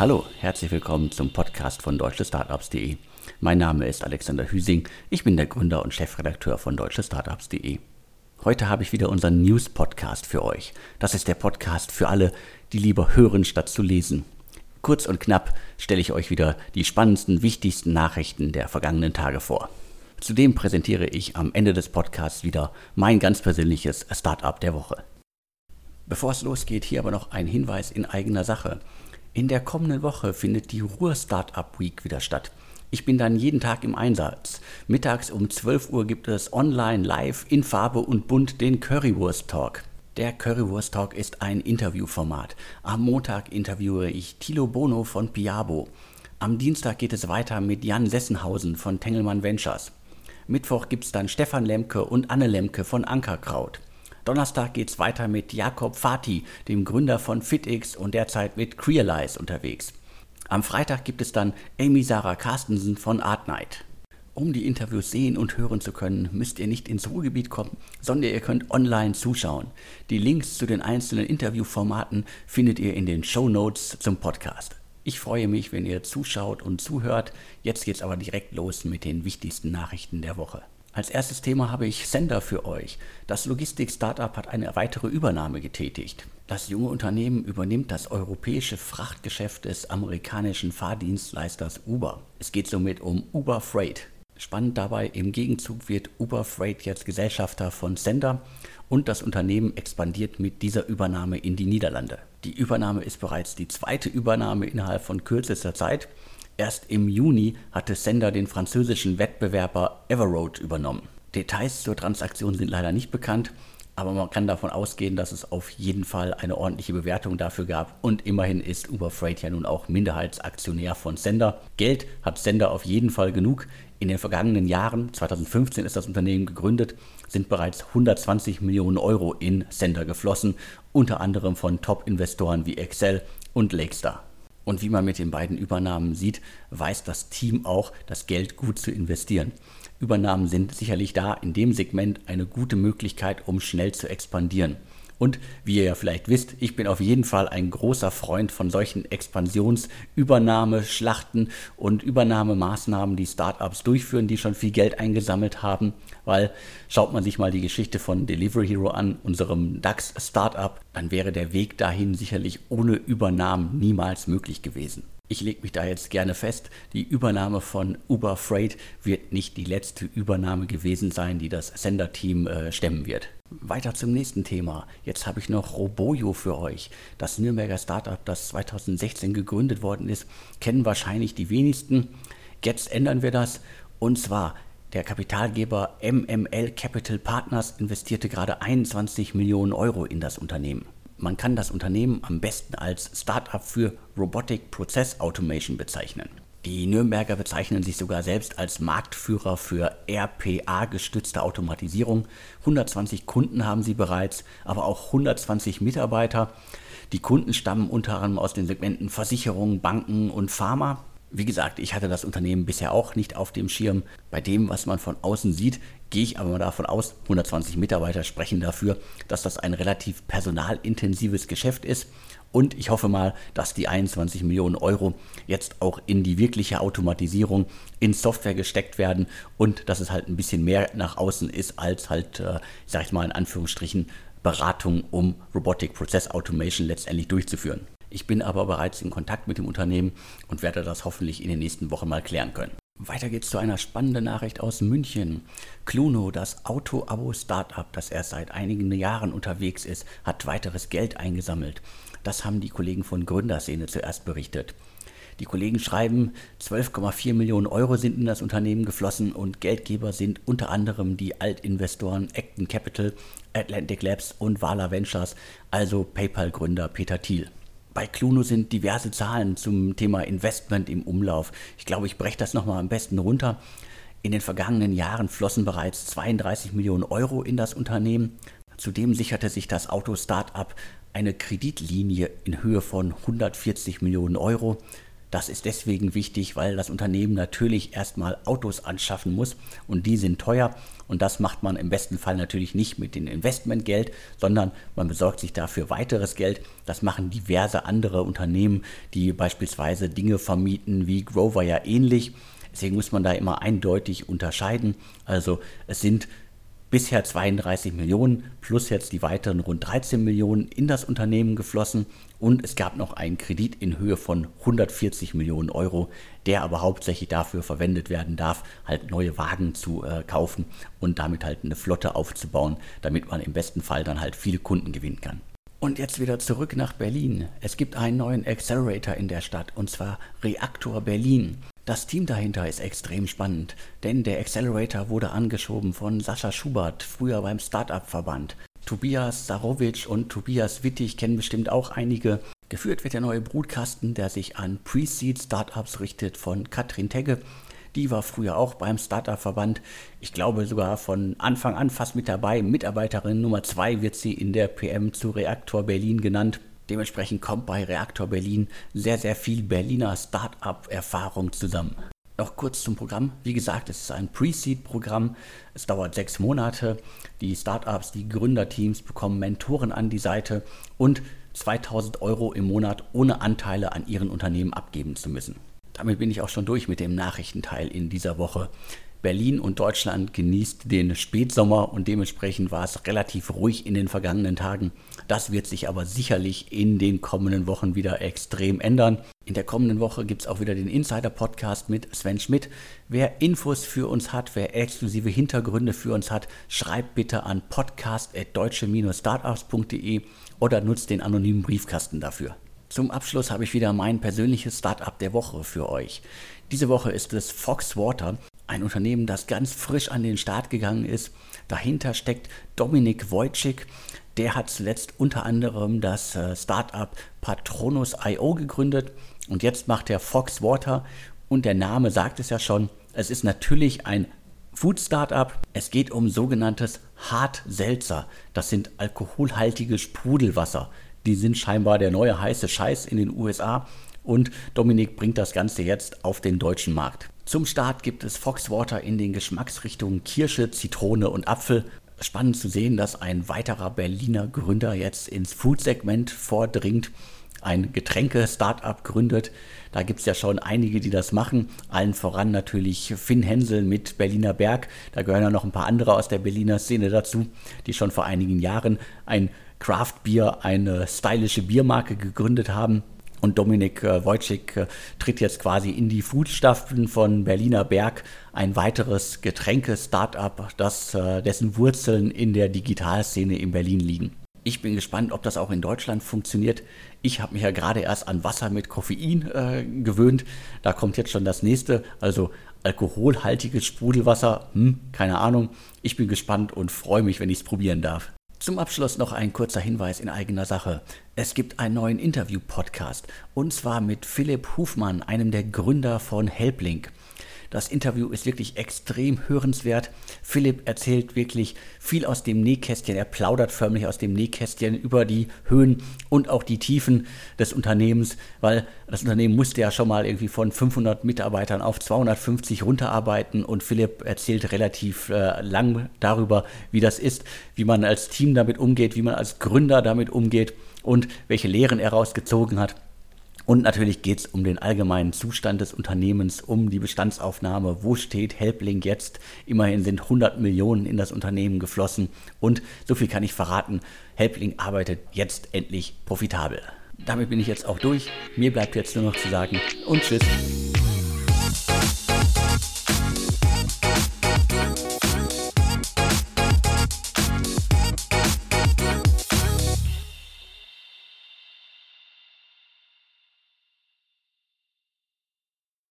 Hallo, herzlich willkommen zum Podcast von deutschestartups.de. Mein Name ist Alexander Hüsing, ich bin der Gründer und Chefredakteur von deutschestartups.de. Heute habe ich wieder unseren News-Podcast für euch. Das ist der Podcast für alle, die lieber hören statt zu lesen. Kurz und knapp stelle ich euch wieder die spannendsten, wichtigsten Nachrichten der vergangenen Tage vor. Zudem präsentiere ich am Ende des Podcasts wieder mein ganz persönliches Startup der Woche. Bevor es losgeht, hier aber noch ein Hinweis in eigener Sache. In der kommenden Woche findet die Ruhr Startup Week wieder statt. Ich bin dann jeden Tag im Einsatz. Mittags um 12 Uhr gibt es online live in Farbe und bunt den Currywurst Talk. Der Currywurst Talk ist ein Interviewformat. Am Montag interviewe ich Thilo Bono von Piabo. Am Dienstag geht es weiter mit Jan Sessenhausen von Tengelmann Ventures. Mittwoch gibt es dann Stefan Lemke und Anne Lemke von Ankerkraut. Donnerstag geht es weiter mit Jakob Fati, dem Gründer von FitX und derzeit mit Crealize unterwegs. Am Freitag gibt es dann Amy Sarah Carstensen von Artnight. Um die Interviews sehen und hören zu können, müsst ihr nicht ins Ruhrgebiet kommen, sondern ihr könnt online zuschauen. Die Links zu den einzelnen Interviewformaten findet ihr in den Show Notes zum Podcast. Ich freue mich, wenn ihr zuschaut und zuhört. Jetzt geht's aber direkt los mit den wichtigsten Nachrichten der Woche. Als erstes Thema habe ich Sender für euch. Das Logistik-Startup hat eine weitere Übernahme getätigt. Das junge Unternehmen übernimmt das europäische Frachtgeschäft des amerikanischen Fahrdienstleisters Uber. Es geht somit um Uber Freight. Spannend dabei, im Gegenzug wird Uber Freight jetzt Gesellschafter von Sender und das Unternehmen expandiert mit dieser Übernahme in die Niederlande. Die Übernahme ist bereits die zweite Übernahme innerhalb von kürzester Zeit Erst im Juni hatte Sender den französischen Wettbewerber Everroad übernommen. Details zur Transaktion sind leider nicht bekannt, aber man kann davon ausgehen, dass es auf jeden Fall eine ordentliche Bewertung dafür gab. Und immerhin ist Uber Freight ja nun auch Minderheitsaktionär von Sender. Geld hat Sender auf jeden Fall genug. In den vergangenen Jahren, 2015 ist das Unternehmen gegründet, sind bereits 120 Millionen Euro in Sender geflossen, unter anderem von Top-Investoren wie Excel und Lakestar. Und wie man mit den beiden Übernahmen sieht, weiß das Team auch, das Geld gut zu investieren. Übernahmen sind sicherlich da in dem Segment eine gute Möglichkeit, um schnell zu expandieren. Und wie ihr ja vielleicht wisst, ich bin auf jeden Fall ein großer Freund von solchen Expansions-, Übernahme-, Schlachten und Übernahmemaßnahmen, die Startups durchführen, die schon viel Geld eingesammelt haben. Weil schaut man sich mal die Geschichte von Delivery Hero an, unserem DAX-Startup, dann wäre der Weg dahin sicherlich ohne Übernahmen niemals möglich gewesen. Ich lege mich da jetzt gerne fest, die Übernahme von Uber Freight wird nicht die letzte Übernahme gewesen sein, die das Senderteam äh, stemmen wird. Weiter zum nächsten Thema. Jetzt habe ich noch Roboyo für euch. Das Nürnberger Startup, das 2016 gegründet worden ist, kennen wahrscheinlich die wenigsten. Jetzt ändern wir das. Und zwar der Kapitalgeber MML Capital Partners investierte gerade 21 Millionen Euro in das Unternehmen. Man kann das Unternehmen am besten als Startup für Robotic Process Automation bezeichnen. Die Nürnberger bezeichnen sich sogar selbst als Marktführer für RPA-gestützte Automatisierung. 120 Kunden haben sie bereits, aber auch 120 Mitarbeiter. Die Kunden stammen unter anderem aus den Segmenten Versicherung, Banken und Pharma. Wie gesagt, ich hatte das Unternehmen bisher auch nicht auf dem Schirm. Bei dem, was man von außen sieht, gehe ich aber mal davon aus, 120 Mitarbeiter sprechen dafür, dass das ein relativ personalintensives Geschäft ist. Und ich hoffe mal, dass die 21 Millionen Euro jetzt auch in die wirkliche Automatisierung in Software gesteckt werden und dass es halt ein bisschen mehr nach außen ist als halt, äh, sag ich mal in Anführungsstrichen, Beratung, um Robotic Process Automation letztendlich durchzuführen. Ich bin aber bereits in Kontakt mit dem Unternehmen und werde das hoffentlich in den nächsten Wochen mal klären können. Weiter geht's zu einer spannenden Nachricht aus München. Cluno, das Auto-Abo-Startup, das erst seit einigen Jahren unterwegs ist, hat weiteres Geld eingesammelt. Das haben die Kollegen von Gründerszene zuerst berichtet. Die Kollegen schreiben, 12,4 Millionen Euro sind in das Unternehmen geflossen und Geldgeber sind unter anderem die Altinvestoren Acton Capital, Atlantic Labs und Vala Ventures, also PayPal-Gründer Peter Thiel. Bei Cluno sind diverse Zahlen zum Thema Investment im Umlauf. Ich glaube, ich breche das nochmal am besten runter. In den vergangenen Jahren flossen bereits 32 Millionen Euro in das Unternehmen. Zudem sicherte sich das Auto-Startup eine Kreditlinie in Höhe von 140 Millionen Euro. Das ist deswegen wichtig, weil das Unternehmen natürlich erstmal Autos anschaffen muss und die sind teuer und das macht man im besten Fall natürlich nicht mit dem Investmentgeld, sondern man besorgt sich dafür weiteres Geld. Das machen diverse andere Unternehmen, die beispielsweise Dinge vermieten, wie Grover ja ähnlich. Deswegen muss man da immer eindeutig unterscheiden. Also es sind bisher 32 Millionen plus jetzt die weiteren rund 13 Millionen in das Unternehmen geflossen und es gab noch einen Kredit in Höhe von 140 Millionen Euro, der aber hauptsächlich dafür verwendet werden darf, halt neue Wagen zu äh, kaufen und damit halt eine Flotte aufzubauen, damit man im besten Fall dann halt viele Kunden gewinnen kann. Und jetzt wieder zurück nach Berlin. Es gibt einen neuen Accelerator in der Stadt und zwar Reaktor Berlin. Das Team dahinter ist extrem spannend, denn der Accelerator wurde angeschoben von Sascha Schubert, früher beim Startup-Verband. Tobias Sarowitsch und Tobias Wittig kennen bestimmt auch einige. Geführt wird der neue Brutkasten, der sich an Pre-Seed-Startups richtet von Katrin Tegge. Die war früher auch beim Startup-Verband. Ich glaube sogar von Anfang an fast mit dabei. Mitarbeiterin Nummer 2 wird sie in der PM zu Reaktor Berlin genannt. Dementsprechend kommt bei Reaktor Berlin sehr, sehr viel Berliner Start-up-Erfahrung zusammen. Noch kurz zum Programm. Wie gesagt, es ist ein Pre-Seed-Programm. Es dauert sechs Monate. Die Startups, die Gründerteams bekommen Mentoren an die Seite und 2000 Euro im Monat ohne Anteile an ihren Unternehmen abgeben zu müssen. Damit bin ich auch schon durch mit dem Nachrichtenteil in dieser Woche. Berlin und Deutschland genießt den Spätsommer und dementsprechend war es relativ ruhig in den vergangenen Tagen. Das wird sich aber sicherlich in den kommenden Wochen wieder extrem ändern. In der kommenden Woche gibt es auch wieder den Insider-Podcast mit Sven Schmidt. Wer Infos für uns hat, wer exklusive Hintergründe für uns hat, schreibt bitte an podcast.deutsche-startups.de oder nutzt den anonymen Briefkasten dafür. Zum Abschluss habe ich wieder mein persönliches Startup der Woche für euch. Diese Woche ist es Fox Water ein Unternehmen, das ganz frisch an den Start gegangen ist. Dahinter steckt Dominik Wojcik. Der hat zuletzt unter anderem das äh, Startup Patronus.io gegründet und jetzt macht er Fox Water und der Name sagt es ja schon. Es ist natürlich ein Food Startup. Es geht um sogenanntes Hart Seltzer. Das sind alkoholhaltige Sprudelwasser. Die sind scheinbar der neue heiße Scheiß in den USA und Dominik bringt das Ganze jetzt auf den deutschen Markt. Zum Start gibt es Foxwater in den Geschmacksrichtungen Kirsche, Zitrone und Apfel. Spannend zu sehen, dass ein weiterer Berliner Gründer jetzt ins Food-Segment vordringt, ein Getränke-Startup gründet. Da gibt es ja schon einige, die das machen. Allen voran natürlich Finn Hensel mit Berliner Berg. Da gehören ja noch ein paar andere aus der Berliner Szene dazu, die schon vor einigen Jahren ein Craft Beer, eine stylische Biermarke gegründet haben. Und Dominik äh, Wojcik äh, tritt jetzt quasi in die Fußstapfen von Berliner Berg, ein weiteres Getränke-Startup, das, äh, dessen Wurzeln in der Digitalszene in Berlin liegen. Ich bin gespannt, ob das auch in Deutschland funktioniert. Ich habe mich ja gerade erst an Wasser mit Koffein äh, gewöhnt. Da kommt jetzt schon das nächste, also alkoholhaltiges Sprudelwasser. Hm, keine Ahnung. Ich bin gespannt und freue mich, wenn ich es probieren darf. Zum Abschluss noch ein kurzer Hinweis in eigener Sache. Es gibt einen neuen Interview-Podcast und zwar mit Philipp Hufmann, einem der Gründer von Helplink. Das Interview ist wirklich extrem hörenswert. Philipp erzählt wirklich viel aus dem Nähkästchen. Er plaudert förmlich aus dem Nähkästchen über die Höhen und auch die Tiefen des Unternehmens, weil das Unternehmen musste ja schon mal irgendwie von 500 Mitarbeitern auf 250 runterarbeiten und Philipp erzählt relativ äh, lang darüber, wie das ist, wie man als Team damit umgeht, wie man als Gründer damit umgeht und welche Lehren er rausgezogen hat. Und natürlich geht es um den allgemeinen Zustand des Unternehmens, um die Bestandsaufnahme. Wo steht Helpling jetzt? Immerhin sind 100 Millionen in das Unternehmen geflossen. Und so viel kann ich verraten, Helpling arbeitet jetzt endlich profitabel. Damit bin ich jetzt auch durch. Mir bleibt jetzt nur noch zu sagen und tschüss.